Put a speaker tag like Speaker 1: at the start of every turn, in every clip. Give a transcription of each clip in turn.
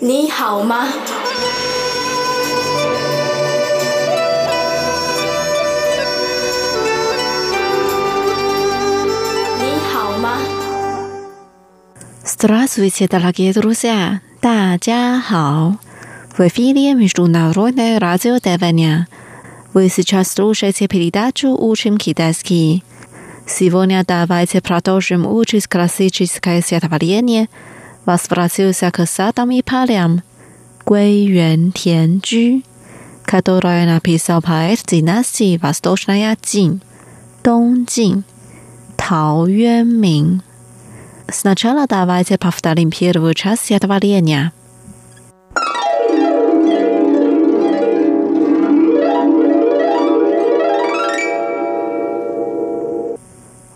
Speaker 1: 你好吗？你好吗？
Speaker 2: Здравствуйте, дорогие друзья！大家好！В эфире Международное радио Тайваня. Вы сейчас слушаете передачу «Учим китайский». Сегодня давайте продолжим учить классическое стихотворение «Возвратился к садам и полям» Гуэй Юэн Тян которое написал поэт династии Восточная Цин, Дong Jin, Тao Юэнмин. Сначала давайте повторим первую часть стихотворения.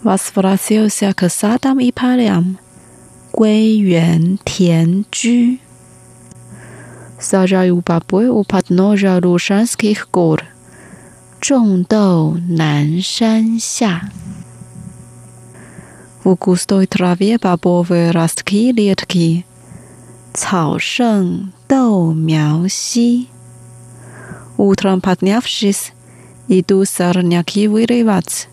Speaker 2: возвратился к садам и полям, Гуэй Юэн Тян Чжу. Сажаю бобы у подножия Лушанских гор, 种豆南山下。В густой траве бобовые ростки редки, 草盛豆苗稀。Утром поднявшись, иду сорняки вырывать.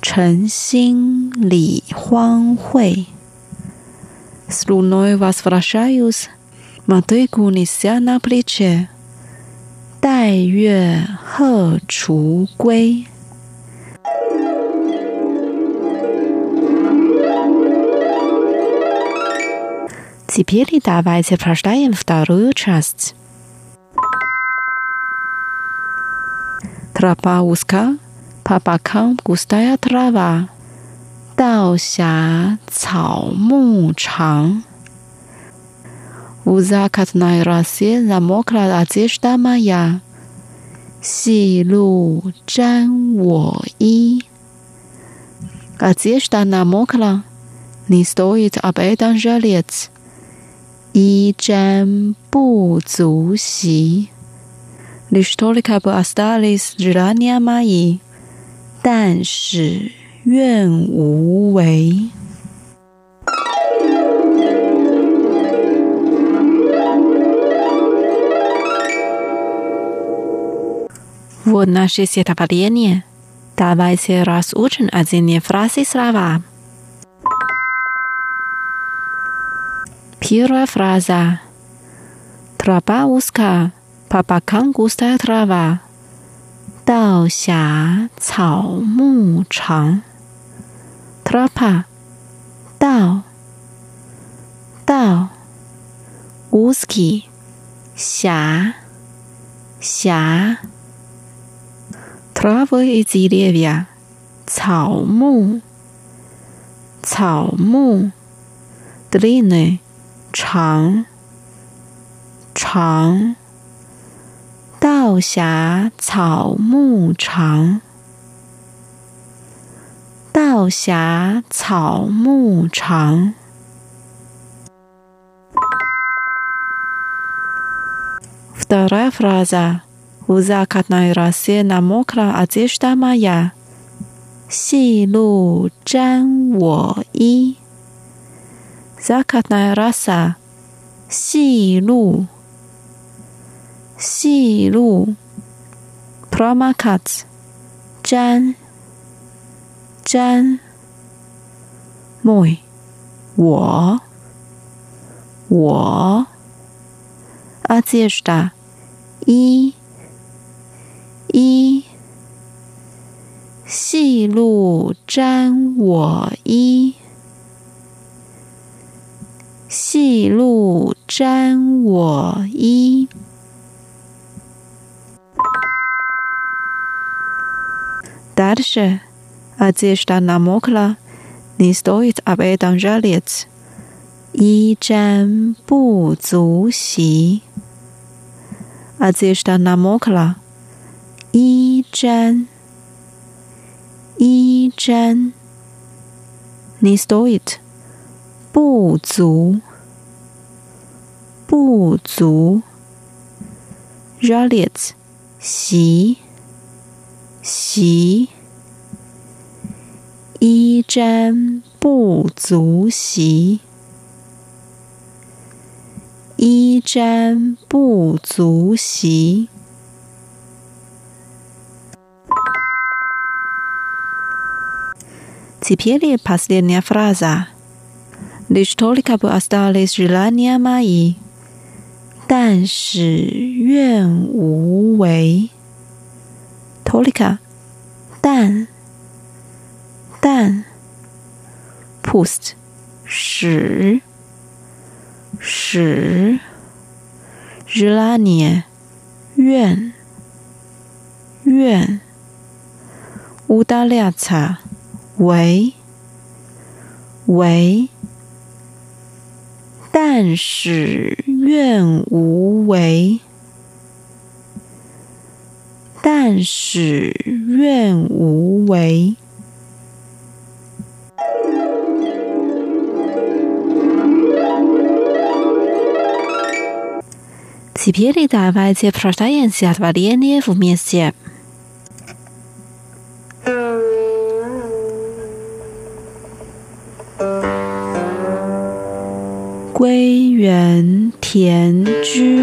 Speaker 2: 晨兴理荒秽 с луной возвращаюсь, мотыгу неся на плече. Дай юэ хэ чу гуэй. Теперь давайте прочитаем вторую часть. Тропа узка, по бокам густая трава. 道狭草木长。乌扎卡特奈拉西拉莫克拉阿杰什达玛亚，细露沾我衣。阿杰什达那莫克拉，你 стоит об этом жалеть，衣沾不足惜。Лишь только бы остались желания мои。但使 愿无为。Вот наши стихотворения. Давайте разучим один фразы слова. Первая фраза. Тропа узкая, по бокам густая трава. 道狭草木长 ，trapa 道道，uski 狭狭，trava is levia 草木草木，dline 长长。道狭草木长，道狭草木长。Вторая фраза. У закатной росе намокла одежда моя. 细露沾我衣。Закатная роса. 细露。细路 p r a m a k a t 粘粘，moi 我我，azista 一一，细路沾我衣，细路沾我衣。Дальше одежда намокла, не стоит об этом жалеть. 衣沾不足惜。Одежда намокла, 衣沾衣沾 не стоит 不足不足 жалеть 惜。习 衣沾不足惜，衣 衣沾不足惜。Теперь последняя фраза. Лишь только бы остались желания мои. 但使愿无违。Только 但 但，post 使使日拉涅愿愿乌达利亚为为，但使愿无为，但使愿无为。Теперь давайте прочитаем стихотворение вместе. 归园田居，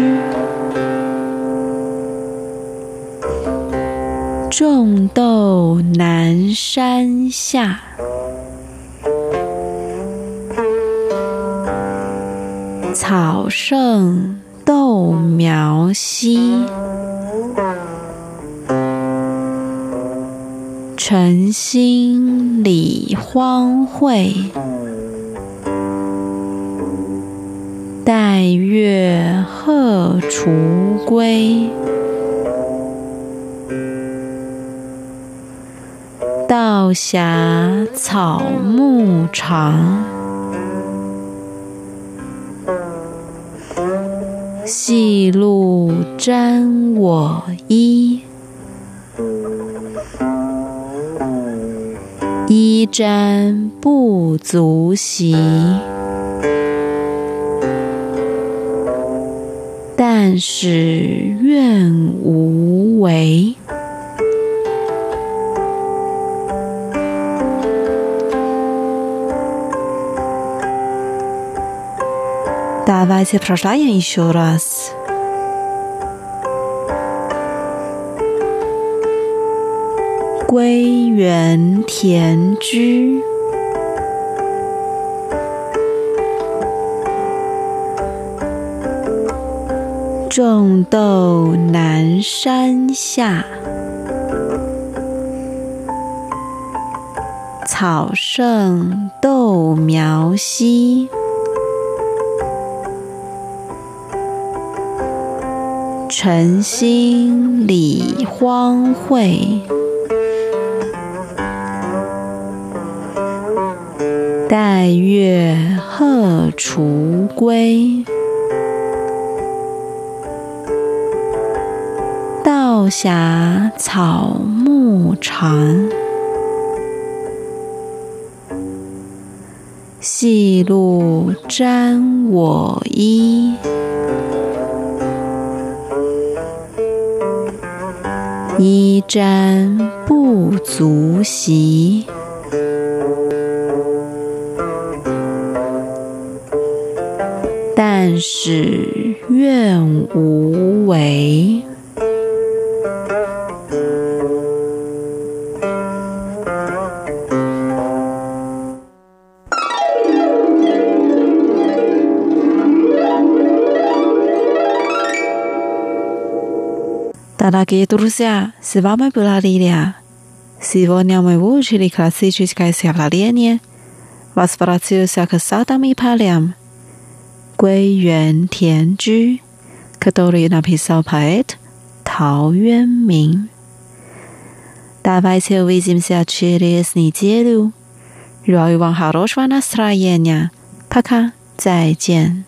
Speaker 2: 种豆南山下。草盛 豆苗稀，晨兴理荒秽。待月荷锄归，道狭草木长。细露沾我衣，衣沾不足惜。但使愿无违。Давайте прочитаем еще раз. 归园田居。种豆南山下，草盛豆苗稀。 晨兴理荒秽，待月荷锄归。道狭草木长，细露沾我衣，衣沾不足惜。但使愿无违。Tada ke turusia, siva me bula lilia. Sivo nia me wu chili klasicis kai siya la lienie. Vasparatio siya kasata mi paliam. Gui yuan tian ju. Kadori na pisao paet. Tao yuan ming. Da vai se
Speaker 3: uvizim siya chili es ni jielu. Rua yuan haroshwa nastra yenia. Paka, zai jian.